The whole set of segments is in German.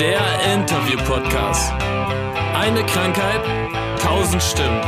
Der Interview-Podcast. Eine Krankheit, tausend Stimmen.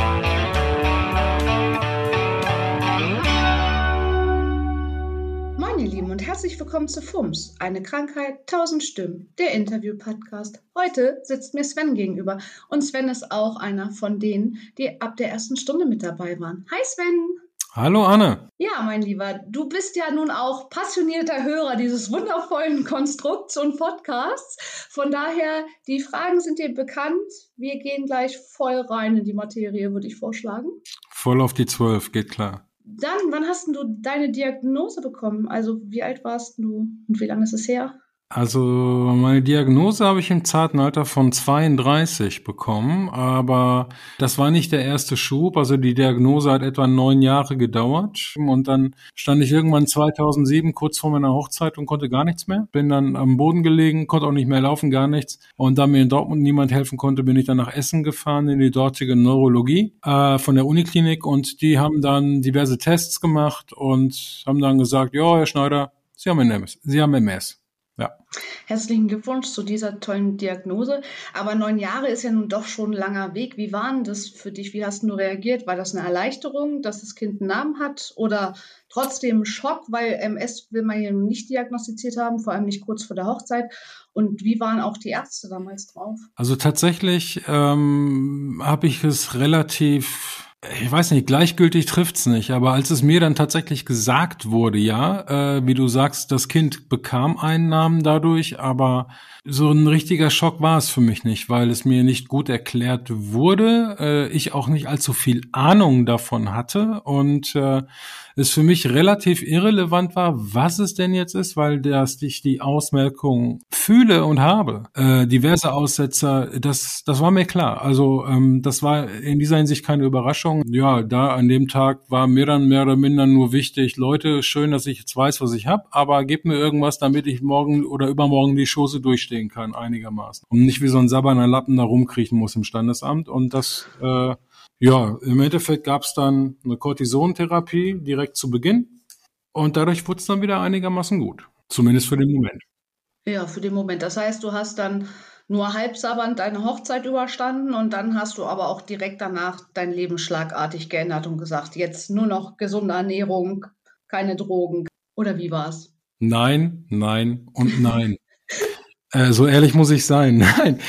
Moin ihr Lieben und herzlich willkommen zu FUMS, eine Krankheit, tausend Stimmen, der Interview-Podcast. Heute sitzt mir Sven gegenüber und Sven ist auch einer von denen, die ab der ersten Stunde mit dabei waren. Hi Sven! Hallo Anne. Ja, mein Lieber, du bist ja nun auch passionierter Hörer dieses wundervollen Konstrukts und Podcasts. Von daher, die Fragen sind dir bekannt. Wir gehen gleich voll rein in die Materie, würde ich vorschlagen. Voll auf die Zwölf, geht klar. Dann, wann hast du deine Diagnose bekommen? Also, wie alt warst du und wie lange ist es her? Also meine Diagnose habe ich im zarten Alter von 32 bekommen, aber das war nicht der erste Schub. Also die Diagnose hat etwa neun Jahre gedauert und dann stand ich irgendwann 2007 kurz vor meiner Hochzeit und konnte gar nichts mehr. Bin dann am Boden gelegen, konnte auch nicht mehr laufen, gar nichts. Und da mir in Dortmund niemand helfen konnte, bin ich dann nach Essen gefahren in die dortige Neurologie äh, von der Uniklinik und die haben dann diverse Tests gemacht und haben dann gesagt, ja, Herr Schneider, Sie haben MS. Sie haben MS. Herzlichen Glückwunsch zu dieser tollen Diagnose. Aber neun Jahre ist ja nun doch schon ein langer Weg. Wie war denn das für dich? Wie hast du reagiert? War das eine Erleichterung, dass das Kind einen Namen hat? Oder trotzdem Schock, weil MS will man ja nun nicht diagnostiziert haben, vor allem nicht kurz vor der Hochzeit? Und wie waren auch die Ärzte damals drauf? Also tatsächlich ähm, habe ich es relativ ich weiß nicht, gleichgültig trifft's nicht, aber als es mir dann tatsächlich gesagt wurde, ja, äh, wie du sagst, das Kind bekam einen Namen dadurch, aber so ein richtiger Schock war es für mich nicht, weil es mir nicht gut erklärt wurde, äh, ich auch nicht allzu viel Ahnung davon hatte und äh, es für mich relativ irrelevant war, was es denn jetzt ist, weil dass ich die Ausmerkung fühle und habe. Äh, diverse Aussetzer, das, das war mir klar. Also ähm, das war in dieser Hinsicht keine Überraschung. Ja, da an dem Tag war mir dann mehr oder minder nur wichtig, Leute, schön, dass ich jetzt weiß, was ich habe, aber gebt mir irgendwas, damit ich morgen oder übermorgen die Schoße durchstehen kann, einigermaßen. Und nicht wie so ein sabberner Lappen da rumkriechen muss im Standesamt. Und das äh, ja, im Endeffekt gab es dann eine Cortisontherapie direkt zu Beginn und dadurch wurde es dann wieder einigermaßen gut. Zumindest für den Moment. Ja, für den Moment. Das heißt, du hast dann nur halbsabbernd deine Hochzeit überstanden und dann hast du aber auch direkt danach dein Leben schlagartig geändert und gesagt, jetzt nur noch gesunde Ernährung, keine Drogen. Oder wie war's? Nein, nein und nein. Äh, so ehrlich muss ich sein. Nein,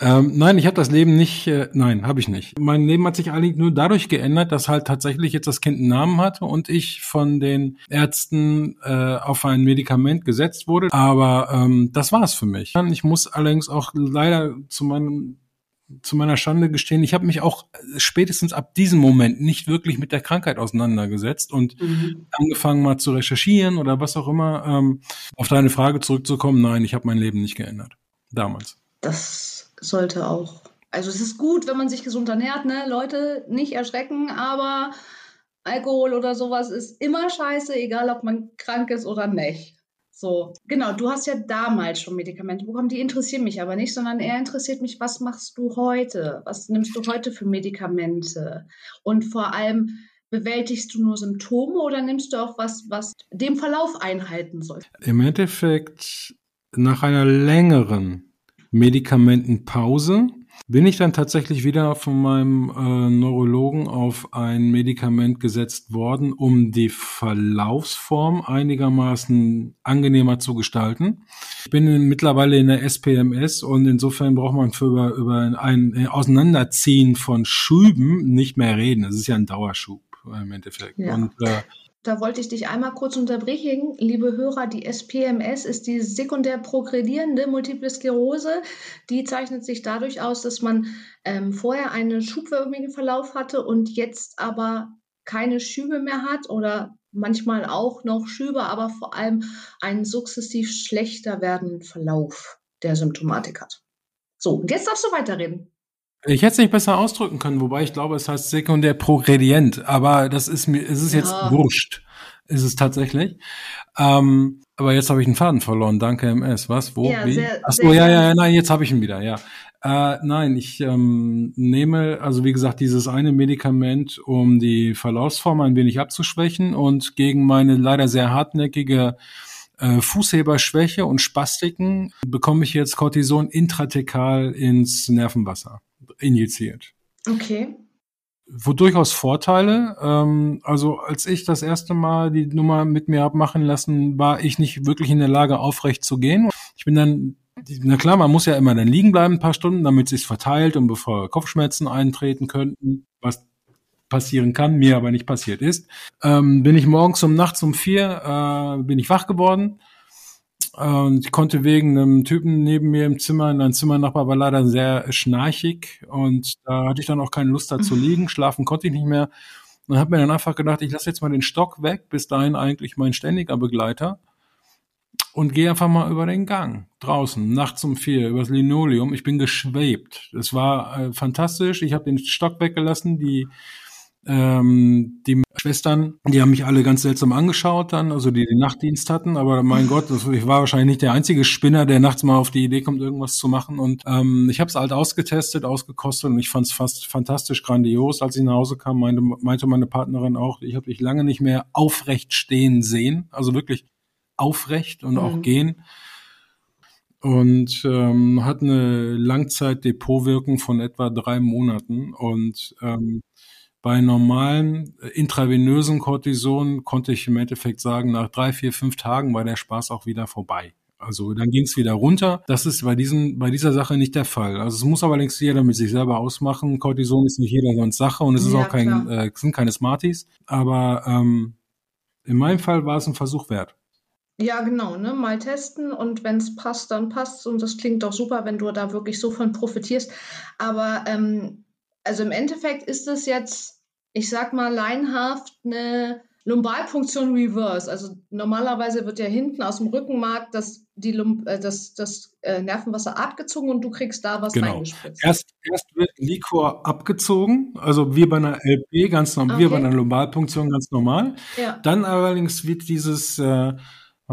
ähm, nein, ich habe das Leben nicht. Äh, nein, habe ich nicht. Mein Leben hat sich eigentlich nur dadurch geändert, dass halt tatsächlich jetzt das Kind einen Namen hatte und ich von den Ärzten äh, auf ein Medikament gesetzt wurde. Aber ähm, das war es für mich. Ich muss allerdings auch leider zu meinem zu meiner Schande gestehen, ich habe mich auch spätestens ab diesem Moment nicht wirklich mit der Krankheit auseinandergesetzt und mhm. angefangen mal zu recherchieren oder was auch immer. Ähm, auf deine Frage zurückzukommen, nein, ich habe mein Leben nicht geändert. Damals. Das sollte auch. Also es ist gut, wenn man sich gesund ernährt, ne? Leute, nicht erschrecken, aber Alkohol oder sowas ist immer scheiße, egal ob man krank ist oder nicht. So, genau, du hast ja damals schon Medikamente bekommen, die interessieren mich aber nicht, sondern eher interessiert mich, was machst du heute? Was nimmst du heute für Medikamente? Und vor allem, bewältigst du nur Symptome oder nimmst du auch was, was dem Verlauf einhalten soll? Im Endeffekt, nach einer längeren Medikamentenpause bin ich dann tatsächlich wieder von meinem äh, Neurologen auf ein Medikament gesetzt worden, um die Verlaufsform einigermaßen angenehmer zu gestalten. Ich bin in, mittlerweile in der SPMS und insofern braucht man für über, über ein Auseinanderziehen von Schüben nicht mehr reden. Es ist ja ein Dauerschub im Endeffekt. Ja. Und äh, da wollte ich dich einmal kurz unterbrechen. Liebe Hörer, die SPMS ist die sekundär progredierende Multiple Sklerose. Die zeichnet sich dadurch aus, dass man ähm, vorher einen schubförmigen Verlauf hatte und jetzt aber keine Schübe mehr hat oder manchmal auch noch Schübe, aber vor allem einen sukzessiv schlechter werdenden Verlauf der Symptomatik hat. So, jetzt darfst du weiterreden. Ich hätte es nicht besser ausdrücken können, wobei ich glaube, es heißt sekundär progredient, aber das ist mir, es ist ja. jetzt wurscht. Ist es tatsächlich. Ähm, aber jetzt habe ich einen Faden verloren. Danke, MS. Was? Wo? Ja, Wie? Sehr, Achso, ja, ja, ja, nein, jetzt habe ich ihn wieder, ja. Äh, nein, ich ähm, nehme, also wie gesagt, dieses eine Medikament, um die Verlaufsform ein wenig abzuschwächen und gegen meine leider sehr hartnäckige äh, Fußheberschwäche und Spastiken bekomme ich jetzt Cortison intratekal ins Nervenwasser injiziert. Okay. Wo durchaus Vorteile. Ähm, also als ich das erste Mal die Nummer mit mir hab machen lassen, war ich nicht wirklich in der Lage, aufrecht zu gehen. Ich bin dann na klar, man muss ja immer dann liegen bleiben ein paar Stunden, damit es sich verteilt und bevor Kopfschmerzen eintreten könnten, was passieren kann, mir aber nicht passiert ist, ähm, bin ich morgens um nachts um vier äh, bin ich wach geworden und ich konnte wegen einem Typen neben mir im Zimmer, ein Zimmernachbar war leider sehr schnarchig und da hatte ich dann auch keine Lust da zu liegen, schlafen konnte ich nicht mehr und habe mir dann einfach gedacht, ich lasse jetzt mal den Stock weg, bis dahin eigentlich mein ständiger Begleiter und gehe einfach mal über den Gang draußen nachts um vier übers Linoleum. Ich bin geschwebt. Es war äh, fantastisch. Ich habe den Stock weggelassen. Die ähm, die Schwestern, die haben mich alle ganz seltsam angeschaut dann, also die den Nachtdienst hatten, aber mein Gott, ich war wahrscheinlich nicht der einzige Spinner, der nachts mal auf die Idee kommt, irgendwas zu machen. Und ähm, ich habe es halt ausgetestet, ausgekostet und ich fand es fast fantastisch grandios. Als ich nach Hause kam, meinte, meinte meine Partnerin auch, ich habe dich lange nicht mehr aufrecht stehen sehen, also wirklich aufrecht und mhm. auch gehen und ähm, hat eine Langzeitdepotwirkung von etwa drei Monaten und ähm, bei normalen äh, intravenösen Cortison konnte ich im Endeffekt sagen, nach drei, vier, fünf Tagen war der Spaß auch wieder vorbei. Also dann ging es wieder runter. Das ist bei diesen, bei dieser Sache nicht der Fall. Also es muss allerdings jeder mit sich selber ausmachen. Cortison ist nicht jeder sonst Sache und es ist auch kein, äh, sind keine Smarties. Aber ähm, in meinem Fall war es ein Versuch wert. Ja, genau, ne? Mal testen und wenn es passt, dann passt und das klingt doch super, wenn du da wirklich so von profitierst. Aber ähm, also im Endeffekt ist es jetzt, ich sag mal, leinhaft eine Lumbalpunktion Reverse. Also normalerweise wird ja hinten aus dem Rückenmark das, die Lump, äh, das, das äh, Nervenwasser abgezogen und du kriegst da was genau. reingespritzt. Erst, erst wird Liquor abgezogen, also wie bei einer LP ganz normal, okay. wie bei einer Lumbalpunktion ganz normal. Ja. Dann allerdings wird dieses äh,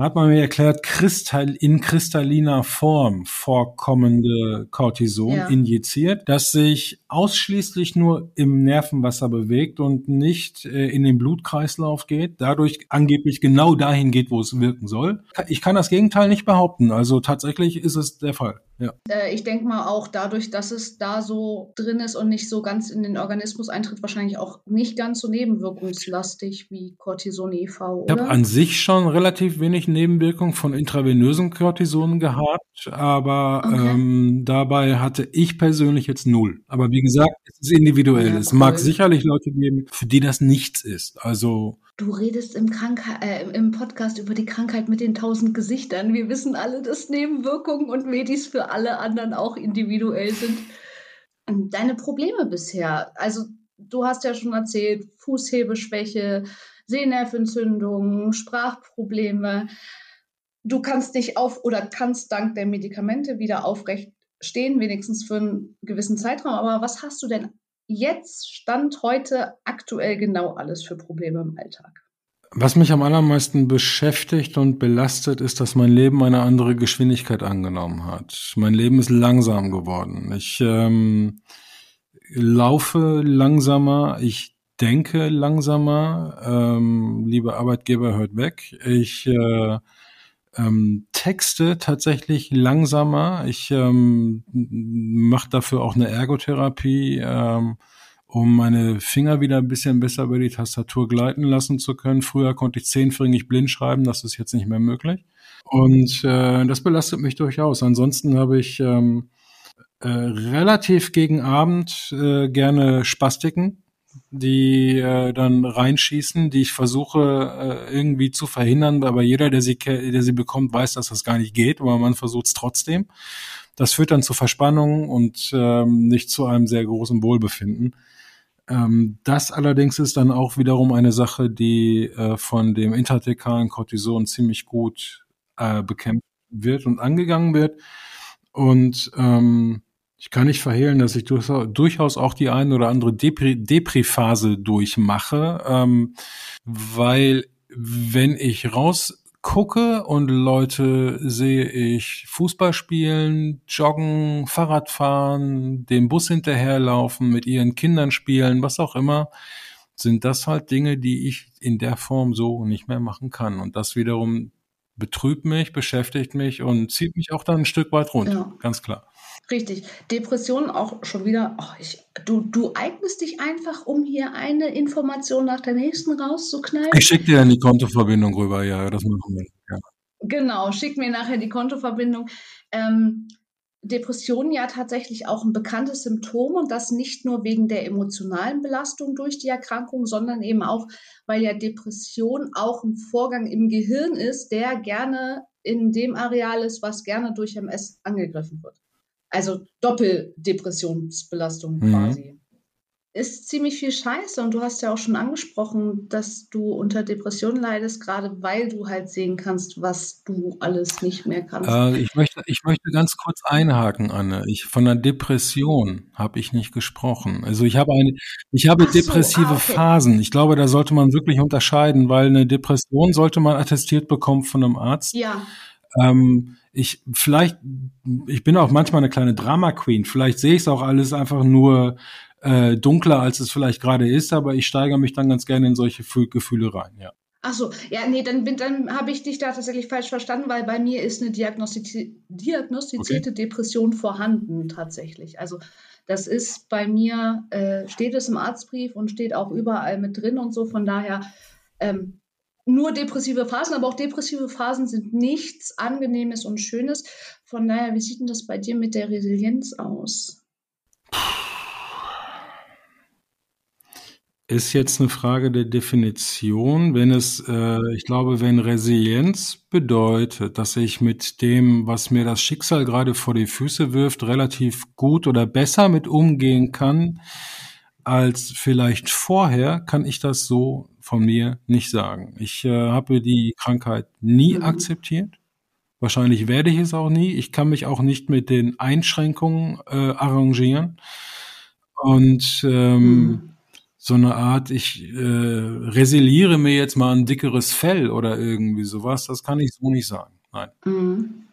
hat man mir erklärt, kristall, in kristalliner Form vorkommende Cortison ja. injiziert, das sich ausschließlich nur im Nervenwasser bewegt und nicht äh, in den Blutkreislauf geht, dadurch angeblich genau dahin geht, wo es wirken soll. Ich kann das Gegenteil nicht behaupten. Also tatsächlich ist es der Fall. Ja. Äh, ich denke mal auch dadurch, dass es da so drin ist und nicht so ganz in den Organismus eintritt, wahrscheinlich auch nicht ganz so nebenwirkungslastig wie Cortison IV. Oder? Ich habe an sich schon relativ wenig Nebenwirkungen von intravenösen Cortisonen gehabt, aber okay. ähm, dabei hatte ich persönlich jetzt null. Aber wie gesagt, es ist individuell. Ja, es mag sicherlich Leute geben, für die das nichts ist. Also Du redest im, Krankheit, äh, im Podcast über die Krankheit mit den tausend Gesichtern. Wir wissen alle, dass Nebenwirkungen und Medis für alle anderen auch individuell sind. Deine Probleme bisher, also du hast ja schon erzählt, Fußhebeschwäche, Sehnerventzündungen, Sprachprobleme. Du kannst dich auf oder kannst dank der Medikamente wieder aufrecht stehen, wenigstens für einen gewissen Zeitraum. Aber was hast du denn jetzt Stand heute aktuell genau alles für Probleme im Alltag? Was mich am allermeisten beschäftigt und belastet, ist, dass mein Leben eine andere Geschwindigkeit angenommen hat. Mein Leben ist langsam geworden. Ich ähm, laufe langsamer, ich denke langsamer. Ähm, liebe Arbeitgeber, hört weg. Ich äh, ähm, Texte tatsächlich langsamer. Ich ähm, mache dafür auch eine Ergotherapie, ähm, um meine Finger wieder ein bisschen besser über die Tastatur gleiten lassen zu können. Früher konnte ich zehnfingrig blind schreiben, das ist jetzt nicht mehr möglich. Und äh, das belastet mich durchaus. Ansonsten habe ich ähm, äh, relativ gegen Abend äh, gerne Spastiken die äh, dann reinschießen, die ich versuche äh, irgendwie zu verhindern, aber jeder, der sie, der sie bekommt, weiß, dass das gar nicht geht, aber man versucht es trotzdem. Das führt dann zu Verspannungen und ähm, nicht zu einem sehr großen Wohlbefinden. Ähm, das allerdings ist dann auch wiederum eine Sache, die äh, von dem intertekalen Cortison ziemlich gut äh, bekämpft wird und angegangen wird. Und ähm, ich kann nicht verhehlen, dass ich durchaus auch die ein oder andere Depri-Phase durchmache, ähm, weil wenn ich rausgucke und Leute sehe ich Fußball spielen, joggen, Fahrrad fahren, dem Bus hinterherlaufen, mit ihren Kindern spielen, was auch immer, sind das halt Dinge, die ich in der Form so nicht mehr machen kann. Und das wiederum betrübt mich, beschäftigt mich und zieht mich auch dann ein Stück weit runter, ja. ganz klar. Richtig. Depression auch schon wieder. Oh, ich, du, du eignest dich einfach, um hier eine Information nach der nächsten rauszuknallen. Ich schicke dir dann die Kontoverbindung rüber, ja, das machen wir. Ja. Genau, schick mir nachher die Kontoverbindung. Ähm, Depressionen ja tatsächlich auch ein bekanntes Symptom und das nicht nur wegen der emotionalen Belastung durch die Erkrankung, sondern eben auch, weil ja Depression auch ein Vorgang im Gehirn ist, der gerne in dem Areal ist, was gerne durch MS angegriffen wird. Also Doppeldepressionsbelastung mhm. quasi ist ziemlich viel Scheiße und du hast ja auch schon angesprochen, dass du unter Depressionen leidest, gerade weil du halt sehen kannst, was du alles nicht mehr kannst. Äh, ich, möchte, ich möchte ganz kurz einhaken, Anne. Ich, von einer Depression habe ich nicht gesprochen. Also ich habe eine, ich habe so, depressive ah, okay. Phasen. Ich glaube, da sollte man wirklich unterscheiden, weil eine Depression sollte man attestiert bekommen von einem Arzt. Ja. Ähm, ich vielleicht, ich bin auch manchmal eine kleine Drama Queen. Vielleicht sehe ich es auch alles einfach nur äh, dunkler, als es vielleicht gerade ist, aber ich steigere mich dann ganz gerne in solche Gefühle rein, ja. Ach so, ja, nee, dann, dann habe ich dich da tatsächlich falsch verstanden, weil bei mir ist eine diagnostiz diagnostizierte okay. Depression vorhanden tatsächlich. Also das ist bei mir, äh, steht es im Arztbrief und steht auch überall mit drin und so. Von daher ähm, nur depressive Phasen, aber auch depressive Phasen sind nichts Angenehmes und Schönes. Von daher, wie sieht denn das bei dir mit der Resilienz aus? ist jetzt eine Frage der Definition. Wenn es, äh, ich glaube, wenn Resilienz bedeutet, dass ich mit dem, was mir das Schicksal gerade vor die Füße wirft, relativ gut oder besser mit umgehen kann als vielleicht vorher, kann ich das so von mir nicht sagen. Ich äh, habe die Krankheit nie mhm. akzeptiert. Wahrscheinlich werde ich es auch nie. Ich kann mich auch nicht mit den Einschränkungen äh, arrangieren. Und ähm, mhm so eine Art, ich äh, resiliere mir jetzt mal ein dickeres Fell oder irgendwie sowas, das kann ich so nicht sagen. Nein. Mhm.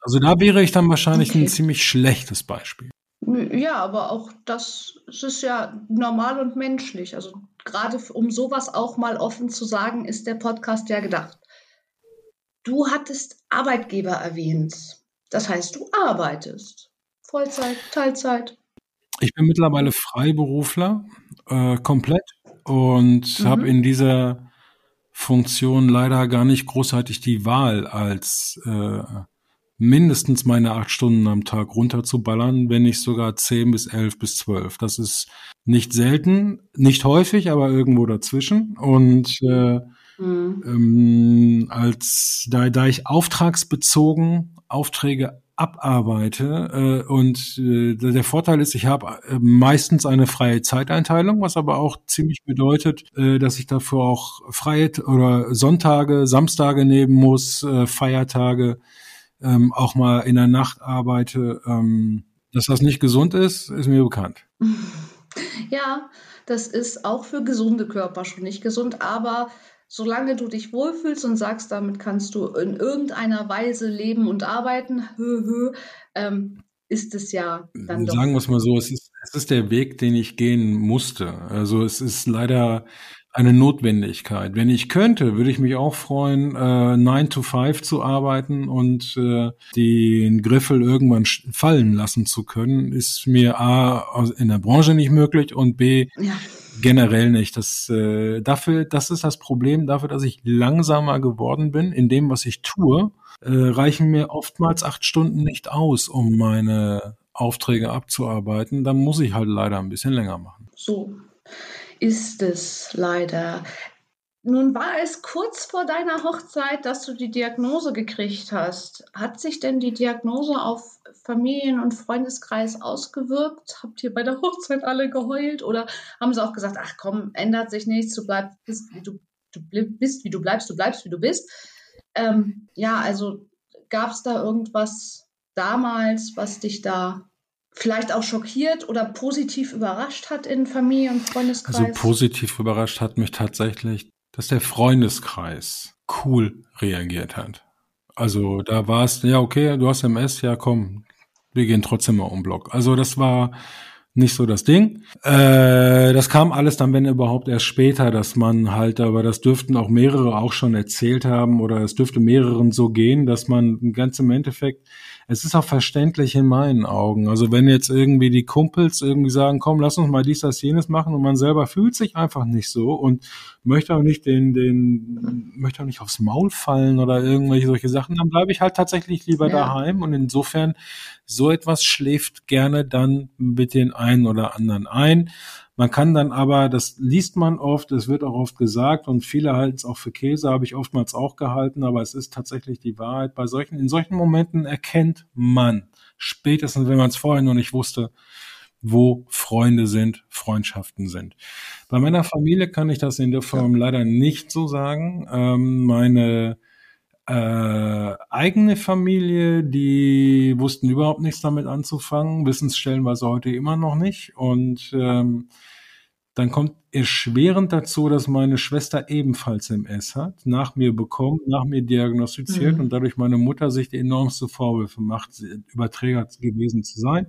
Also da wäre ich dann wahrscheinlich okay. ein ziemlich schlechtes Beispiel. Ja, aber auch das, das ist ja normal und menschlich. Also gerade um sowas auch mal offen zu sagen, ist der Podcast ja gedacht. Du hattest Arbeitgeber erwähnt. Das heißt, du arbeitest. Vollzeit, Teilzeit. Ich bin mittlerweile Freiberufler äh, komplett und mhm. habe in dieser Funktion leider gar nicht großartig die Wahl, als äh, mindestens meine acht Stunden am Tag runterzuballern, wenn nicht sogar zehn bis elf bis zwölf. Das ist nicht selten, nicht häufig, aber irgendwo dazwischen. Und äh, mhm. ähm, als da, da ich auftragsbezogen Aufträge abarbeite. Äh, und äh, der Vorteil ist, ich habe äh, meistens eine freie Zeiteinteilung, was aber auch ziemlich bedeutet, äh, dass ich dafür auch freie oder Sonntage, Samstage nehmen muss, äh, Feiertage, ähm, auch mal in der Nacht arbeite. Ähm, dass das nicht gesund ist, ist mir bekannt. Ja, das ist auch für gesunde Körper schon nicht gesund, aber solange du dich wohlfühlst und sagst, damit kannst du in irgendeiner Weise leben und arbeiten, hö, hö, ähm, ist es ja dann doch. Sagen wir es mal so, es ist, es ist der Weg, den ich gehen musste. Also es ist leider eine Notwendigkeit. Wenn ich könnte, würde ich mich auch freuen, äh, 9 to 5 zu arbeiten und äh, den Griffel irgendwann fallen lassen zu können, ist mir A in der Branche nicht möglich und B ja generell nicht. Das, äh, dafür, das ist das Problem, dafür, dass ich langsamer geworden bin in dem, was ich tue, äh, reichen mir oftmals acht Stunden nicht aus, um meine Aufträge abzuarbeiten. Dann muss ich halt leider ein bisschen länger machen. So ist es leider. Nun war es kurz vor deiner Hochzeit, dass du die Diagnose gekriegt hast. Hat sich denn die Diagnose auf Familien- und Freundeskreis ausgewirkt? Habt ihr bei der Hochzeit alle geheult oder haben sie auch gesagt, ach komm, ändert sich nichts, du bleibst, wie du, du bist, wie du bleibst, du bleibst, wie du bist? Ähm, ja, also gab es da irgendwas damals, was dich da vielleicht auch schockiert oder positiv überrascht hat in Familie und Freundeskreis? Also positiv überrascht hat mich tatsächlich dass der Freundeskreis cool reagiert hat. Also da war es, ja, okay, du hast MS, ja komm, wir gehen trotzdem mal um Block. Also das war nicht so das Ding. Äh, das kam alles dann, wenn überhaupt, erst später, dass man halt, aber das dürften auch mehrere auch schon erzählt haben oder es dürfte mehreren so gehen, dass man ganz im Endeffekt es ist auch verständlich in meinen Augen. Also wenn jetzt irgendwie die Kumpels irgendwie sagen, komm, lass uns mal dies, das, jenes machen und man selber fühlt sich einfach nicht so und möchte auch nicht den, den, möchte auch nicht aufs Maul fallen oder irgendwelche solche Sachen, dann bleibe ich halt tatsächlich lieber ja. daheim und insofern so etwas schläft gerne dann mit den einen oder anderen ein. Man kann dann aber, das liest man oft, es wird auch oft gesagt und viele halten es auch für Käse, habe ich oftmals auch gehalten, aber es ist tatsächlich die Wahrheit. Bei solchen, in solchen Momenten erkennt man, spätestens wenn man es vorher noch nicht wusste, wo Freunde sind, Freundschaften sind. Bei meiner Familie kann ich das in der Form leider nicht so sagen. Ähm, meine äh, eigene Familie, die wussten überhaupt nichts damit anzufangen, wissen es stellenweise heute immer noch nicht. Und ähm, dann kommt erschwerend dazu, dass meine Schwester ebenfalls MS hat, nach mir bekommen, nach mir diagnostiziert mhm. und dadurch meine Mutter sich die enormste Vorwürfe macht, Überträger gewesen zu sein.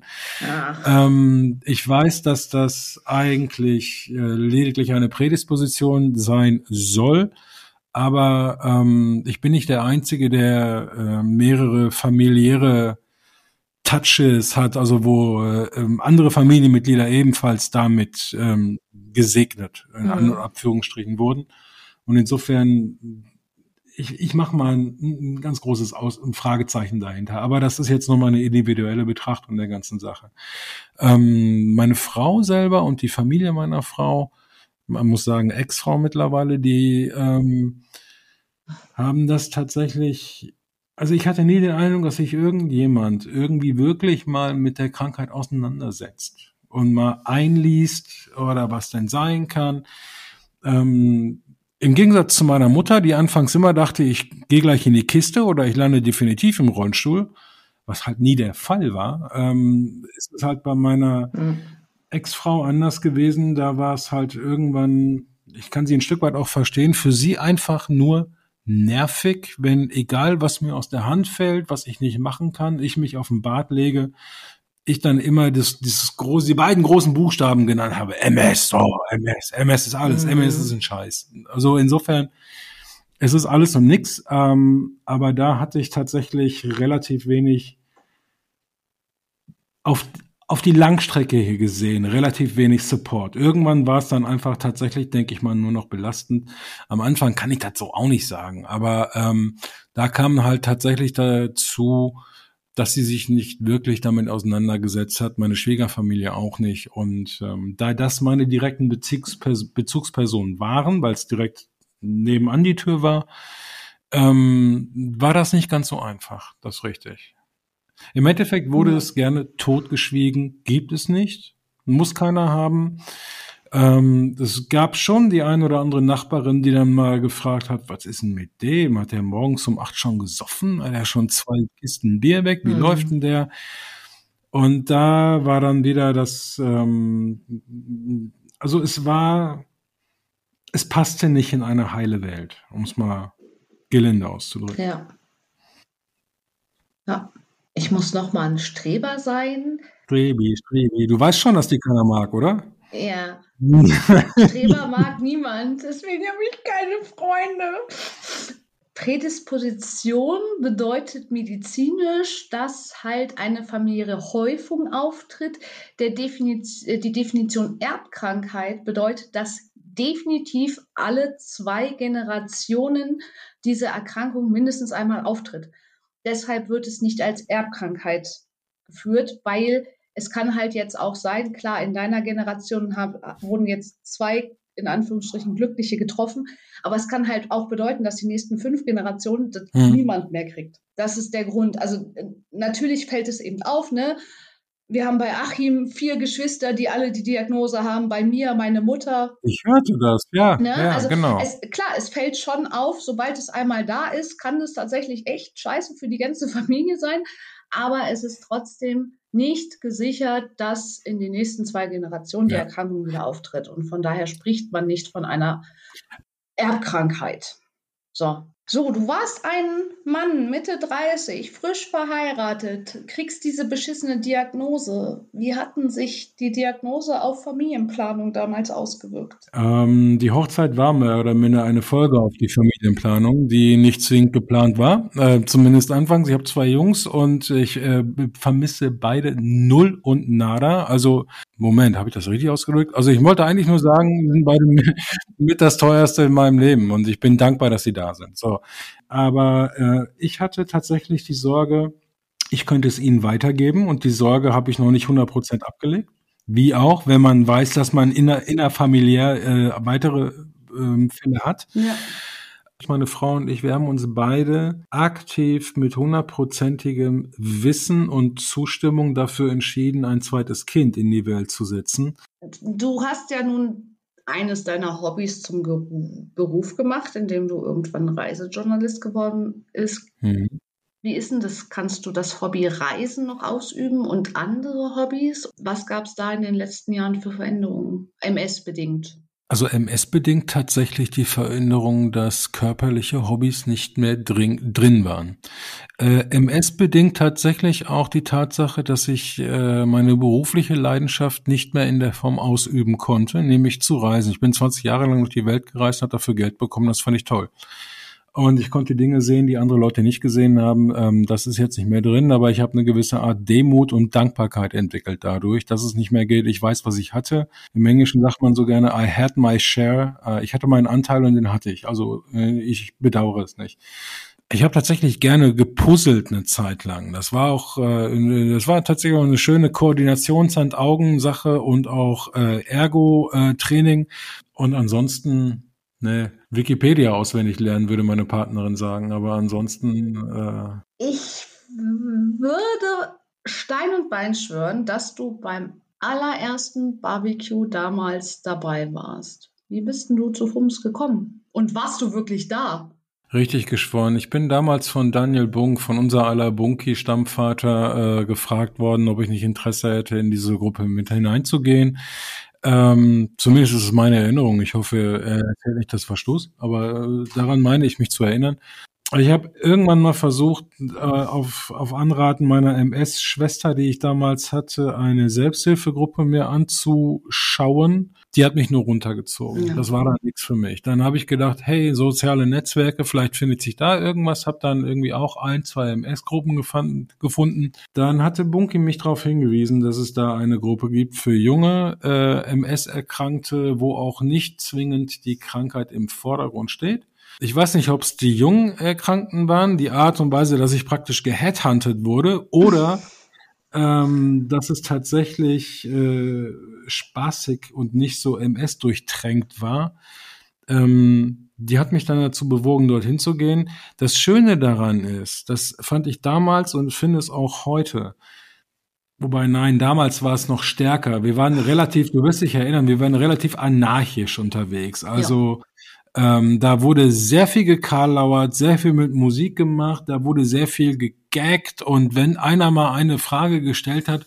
Ähm, ich weiß, dass das eigentlich äh, lediglich eine Prädisposition sein soll. Aber ähm, ich bin nicht der Einzige, der äh, mehrere familiäre Touches hat, also wo äh, ähm, andere Familienmitglieder ebenfalls damit ähm, gesegnet, in mhm. Abführungsstrichen wurden. Und insofern, ich, ich mache mal ein, ein, ganz großes Aus ein Fragezeichen dahinter. Aber das ist jetzt nochmal eine individuelle Betrachtung der ganzen Sache. Ähm, meine Frau selber und die Familie meiner Frau man muss sagen, Ex-Frau mittlerweile, die ähm, haben das tatsächlich, also ich hatte nie den Eindruck, dass sich irgendjemand irgendwie wirklich mal mit der Krankheit auseinandersetzt und mal einliest oder was denn sein kann. Ähm, Im Gegensatz zu meiner Mutter, die anfangs immer dachte, ich gehe gleich in die Kiste oder ich lande definitiv im Rollstuhl, was halt nie der Fall war, ähm, ist es halt bei meiner mhm. Ex-Frau anders gewesen. Da war es halt irgendwann, ich kann sie ein Stück weit auch verstehen, für sie einfach nur nervig, wenn egal was mir aus der Hand fällt, was ich nicht machen kann, ich mich auf den Bad lege, ich dann immer das, dieses große, die beiden großen Buchstaben genannt habe. MS, oh, MS, MS ist alles, mhm. MS ist ein Scheiß. Also insofern, es ist alles und nix, ähm, aber da hatte ich tatsächlich relativ wenig auf, auf die Langstrecke hier gesehen relativ wenig Support. Irgendwann war es dann einfach tatsächlich, denke ich mal, nur noch belastend. Am Anfang kann ich das so auch nicht sagen, aber ähm, da kam halt tatsächlich dazu, dass sie sich nicht wirklich damit auseinandergesetzt hat, meine Schwiegerfamilie auch nicht. Und ähm, da das meine direkten Bezugspers Bezugspersonen waren, weil es direkt nebenan die Tür war, ähm, war das nicht ganz so einfach, das richtig. Im Endeffekt wurde es gerne totgeschwiegen, gibt es nicht, muss keiner haben. Ähm, es gab schon die ein oder andere Nachbarin, die dann mal gefragt hat, was ist denn mit dem? Hat der morgens um acht schon gesoffen? Hat er schon zwei Kisten Bier weg? Wie mhm. läuft denn der? Und da war dann wieder das, ähm, also es war, es passte nicht in eine heile Welt, um es mal gelinde auszudrücken. Ja. Ja. Ich muss noch mal ein Streber sein. Strebi, Strebi. Du weißt schon, dass die keiner mag, oder? Ja. Streber mag niemand. Deswegen habe ich keine Freunde. Prädisposition bedeutet medizinisch, dass halt eine familiäre Häufung auftritt. Der Definiz äh, die Definition Erbkrankheit bedeutet, dass definitiv alle zwei Generationen diese Erkrankung mindestens einmal auftritt. Deshalb wird es nicht als Erbkrankheit geführt, weil es kann halt jetzt auch sein, klar, in deiner Generation hab, wurden jetzt zwei in Anführungsstrichen Glückliche getroffen, aber es kann halt auch bedeuten, dass die nächsten fünf Generationen hm. niemand mehr kriegt. Das ist der Grund. Also äh, natürlich fällt es eben auf, ne? Wir haben bei Achim vier Geschwister, die alle die Diagnose haben. Bei mir meine Mutter. Ich hörte das, ja. Ne? ja also genau. Es, klar, es fällt schon auf, sobald es einmal da ist, kann es tatsächlich echt scheiße für die ganze Familie sein. Aber es ist trotzdem nicht gesichert, dass in den nächsten zwei Generationen die Erkrankung wieder auftritt. Und von daher spricht man nicht von einer Erbkrankheit. So. So, du warst ein Mann, Mitte 30, frisch verheiratet, kriegst diese beschissene Diagnose. Wie hatten sich die Diagnose auf Familienplanung damals ausgewirkt? Ähm, die Hochzeit war mehr oder minder eine Folge auf die Familienplanung, die nicht zwingend geplant war. Äh, zumindest anfangs. Ich habe zwei Jungs und ich äh, vermisse beide null und nada. Also Moment, habe ich das richtig ausgedrückt? Also ich wollte eigentlich nur sagen, sie sind beide mit das teuerste in meinem Leben und ich bin dankbar, dass sie da sind. So, aber äh, ich hatte tatsächlich die Sorge, ich könnte es ihnen weitergeben und die Sorge habe ich noch nicht 100 Prozent abgelegt. Wie auch, wenn man weiß, dass man inner, innerfamiliär äh, weitere äh, Fälle hat. Ja. Meine Frau und ich, wir haben uns beide aktiv mit hundertprozentigem Wissen und Zustimmung dafür entschieden, ein zweites Kind in die Welt zu setzen. Du hast ja nun eines deiner Hobbys zum Beruf gemacht, indem du irgendwann Reisejournalist geworden bist. Mhm. Wie ist denn das? Kannst du das Hobby Reisen noch ausüben und andere Hobbys? Was gab es da in den letzten Jahren für Veränderungen, MS-bedingt? Also MS bedingt tatsächlich die Veränderung, dass körperliche Hobbys nicht mehr drin, drin waren. Äh, MS bedingt tatsächlich auch die Tatsache, dass ich äh, meine berufliche Leidenschaft nicht mehr in der Form ausüben konnte, nämlich zu reisen. Ich bin 20 Jahre lang durch die Welt gereist, habe dafür Geld bekommen, das fand ich toll. Und ich konnte Dinge sehen, die andere Leute nicht gesehen haben. Ähm, das ist jetzt nicht mehr drin, aber ich habe eine gewisse Art Demut und Dankbarkeit entwickelt dadurch, dass es nicht mehr geht. Ich weiß, was ich hatte. Im Englischen sagt man so gerne, I had my share. Äh, ich hatte meinen Anteil und den hatte ich. Also äh, ich bedauere es nicht. Ich habe tatsächlich gerne gepuzzelt eine Zeit lang. Das war auch, äh, das war tatsächlich auch eine schöne Koordinations- und auch äh, Ergo-Training. Und ansonsten Ne, Wikipedia auswendig lernen, würde meine Partnerin sagen, aber ansonsten. Äh ich würde Stein und Bein schwören, dass du beim allerersten Barbecue damals dabei warst. Wie bist denn du zu FUMS gekommen? Und warst du wirklich da? Richtig geschworen. Ich bin damals von Daniel Bunk, von unser aller Bunky-Stammvater, äh, gefragt worden, ob ich nicht Interesse hätte, in diese Gruppe mit hineinzugehen. Ähm, zumindest ist es meine Erinnerung. Ich hoffe, er erzählt nicht das Verstoß, aber äh, daran meine ich mich zu erinnern. Ich habe irgendwann mal versucht, äh, auf, auf Anraten meiner MS-Schwester, die ich damals hatte, eine Selbsthilfegruppe mir anzuschauen die hat mich nur runtergezogen. Ja. Das war dann nichts für mich. Dann habe ich gedacht, hey, soziale Netzwerke, vielleicht findet sich da irgendwas. Habe dann irgendwie auch ein, zwei MS-Gruppen gefunden. Dann hatte Bunky mich darauf hingewiesen, dass es da eine Gruppe gibt für junge äh, MS-Erkrankte, wo auch nicht zwingend die Krankheit im Vordergrund steht. Ich weiß nicht, ob es die jungen Erkrankten waren, die Art und Weise, dass ich praktisch geheadhuntet wurde, oder ähm, dass es tatsächlich äh, spaßig und nicht so MS durchtränkt war. Ähm, die hat mich dann dazu bewogen, dorthin zu gehen. Das Schöne daran ist, das fand ich damals und finde es auch heute. Wobei, nein, damals war es noch stärker. Wir waren relativ, du wirst dich erinnern, wir waren relativ anarchisch unterwegs. Also ähm, da wurde sehr viel gekarlauert, sehr viel mit Musik gemacht, da wurde sehr viel gegaggt und wenn einer mal eine Frage gestellt hat,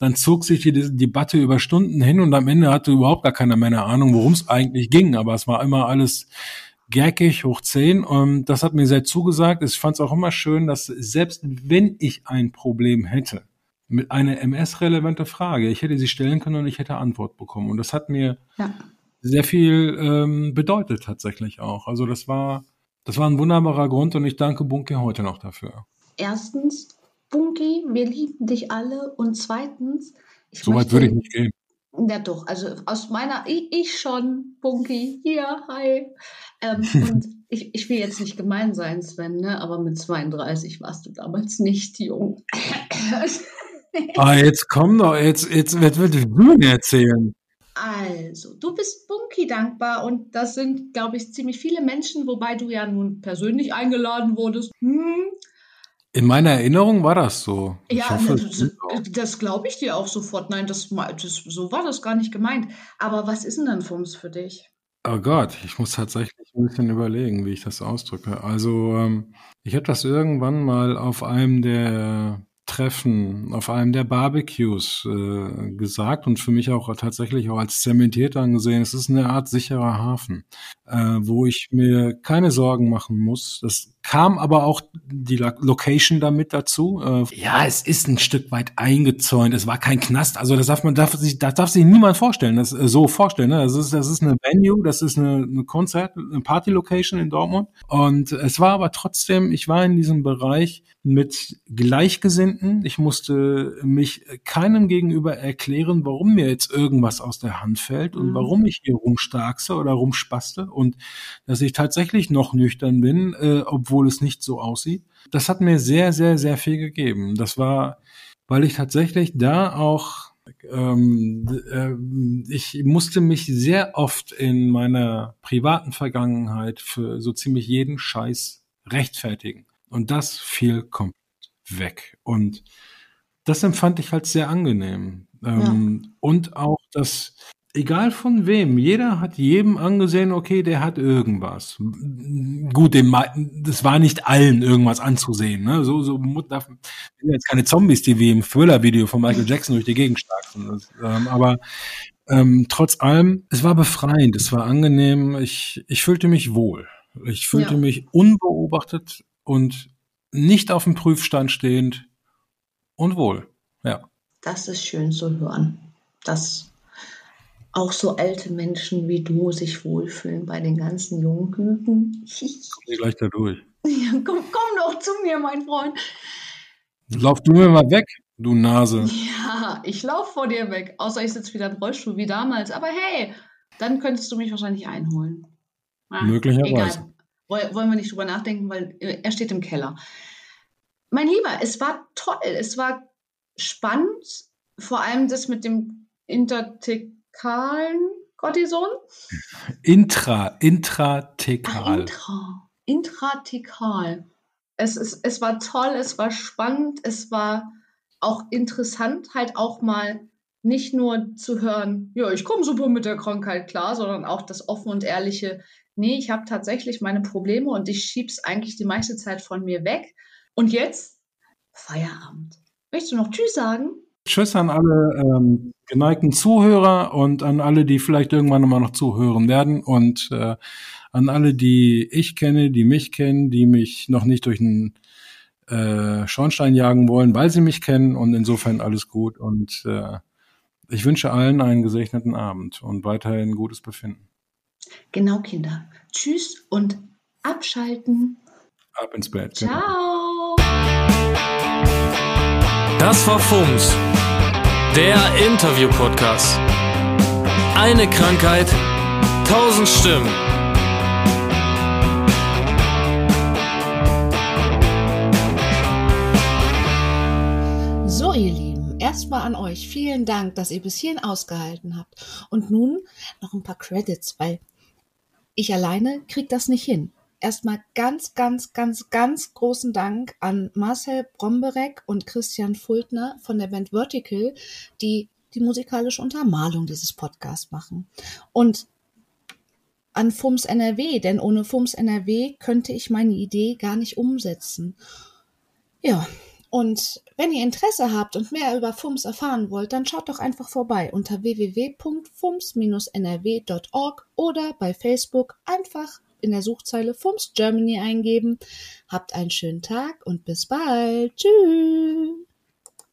dann zog sich die Debatte über Stunden hin und am Ende hatte überhaupt gar keiner mehr eine Ahnung, worum es eigentlich ging. Aber es war immer alles gackig hoch zehn und das hat mir sehr zugesagt. Ich fand es auch immer schön, dass selbst wenn ich ein Problem hätte, mit einer MS-relevante Frage, ich hätte sie stellen können und ich hätte Antwort bekommen. Und das hat mir ja sehr viel ähm, bedeutet tatsächlich auch. Also das war, das war ein wunderbarer Grund und ich danke Bunky heute noch dafür. Erstens, Bunky, wir lieben dich alle und zweitens, ich so weit würde ich nicht gehen. Ja doch, also aus meiner, ich, ich schon, Bunky, hier, hi. Ähm, und ich, ich will jetzt nicht gemein sein, Sven, ne? aber mit 32 warst du damals nicht jung. ah, jetzt komm doch, jetzt, jetzt, jetzt willst du mir erzählen. Also, du bist Bunky dankbar und das sind, glaube ich, ziemlich viele Menschen, wobei du ja nun persönlich eingeladen wurdest. Hm. In meiner Erinnerung war das so. Ja, hoffe, das, das glaube ich dir auch sofort. Nein, das, das, so war das gar nicht gemeint. Aber was ist denn dann FUMS für dich? Oh Gott, ich muss tatsächlich ein bisschen überlegen, wie ich das ausdrücke. Also, ähm, ich habe das irgendwann mal auf einem der Treffen auf einem der Barbecues äh, gesagt und für mich auch tatsächlich auch als zementiert angesehen. Es ist eine Art sicherer Hafen, äh, wo ich mir keine Sorgen machen muss. Das kam aber auch die Location damit dazu. Äh, ja, es ist ein Stück weit eingezäunt. Es war kein Knast. Also das darf man darf sich das darf sich niemand vorstellen. Das äh, so vorstellen. Ne? Das ist das ist eine Venue. Das ist eine, eine Konzert, eine Party Location in Dortmund. Und es war aber trotzdem. Ich war in diesem Bereich mit Gleichgesinnten. Ich musste mich keinem gegenüber erklären, warum mir jetzt irgendwas aus der Hand fällt und mhm. warum ich hier rumstarkse oder rumspaste und dass ich tatsächlich noch nüchtern bin, äh, obwohl es nicht so aussieht. Das hat mir sehr, sehr, sehr viel gegeben. Das war, weil ich tatsächlich da auch ähm, äh, ich musste mich sehr oft in meiner privaten Vergangenheit für so ziemlich jeden Scheiß rechtfertigen. Und das fiel komplett weg. Und das empfand ich halt sehr angenehm. Ähm, ja. Und auch das, egal von wem, jeder hat jedem angesehen, okay, der hat irgendwas. Gut, dem, das war nicht allen irgendwas anzusehen. Ne? So, so darf, jetzt keine Zombies, die wie im Thriller-Video von Michael Jackson durch die Gegend starten. Ähm, aber ähm, trotz allem, es war befreiend, es war angenehm. Ich, ich fühlte mich wohl. Ich fühlte ja. mich unbeobachtet und nicht auf dem Prüfstand stehend und wohl. Ja. Das ist schön zu hören, dass auch so alte Menschen wie du sich wohlfühlen bei den ganzen jungen Küken. Komm ich gleich da durch. Ja, komm, komm doch zu mir, mein Freund. Lauf du mir mal weg, du Nase. Ja, ich lauf vor dir weg. Außer ich sitze wieder im Rollstuhl wie damals. Aber hey, dann könntest du mich wahrscheinlich einholen. Ah, Möglicherweise. Egal wollen wir nicht drüber nachdenken, weil äh, er steht im Keller. Mein Lieber, es war toll, es war spannend, vor allem das mit dem intertekalen Cortison. Intra, intratekal. Ach, intra, intratekal. Es, ist, es war toll, es war spannend, es war auch interessant, halt auch mal nicht nur zu hören, ja, ich komme super mit der Krankheit klar, sondern auch das offen und ehrliche, nee, ich habe tatsächlich meine Probleme und ich schieb's eigentlich die meiste Zeit von mir weg. Und jetzt Feierabend. Möchtest du noch Tschüss sagen? Tschüss an alle ähm, geneigten Zuhörer und an alle, die vielleicht irgendwann mal noch zuhören werden und äh, an alle, die ich kenne, die mich kennen, die mich noch nicht durch einen äh, Schornstein jagen wollen, weil sie mich kennen und insofern alles gut und äh, ich wünsche allen einen gesegneten Abend und weiterhin gutes Befinden. Genau, Kinder. Tschüss und abschalten. Ab ins Bett. Genau. Ciao. Das war FUMS, der Interview-Podcast. Eine Krankheit, tausend Stimmen. So, ihr Lieben, erstmal an euch vielen Dank, dass ihr bis hierhin ausgehalten habt. Und nun noch ein paar Credits, weil ich alleine krieg das nicht hin. Erstmal ganz, ganz, ganz, ganz großen Dank an Marcel Bromberek und Christian Fultner von der Band Vertical, die die musikalische Untermalung dieses Podcasts machen. Und an FUMS NRW, denn ohne FUMS NRW könnte ich meine Idee gar nicht umsetzen. Ja, und wenn ihr Interesse habt und mehr über FUMS erfahren wollt, dann schaut doch einfach vorbei unter www.fums-nrw.org oder bei Facebook einfach in der Suchzeile FUMS Germany eingeben. Habt einen schönen Tag und bis bald. Tschüss.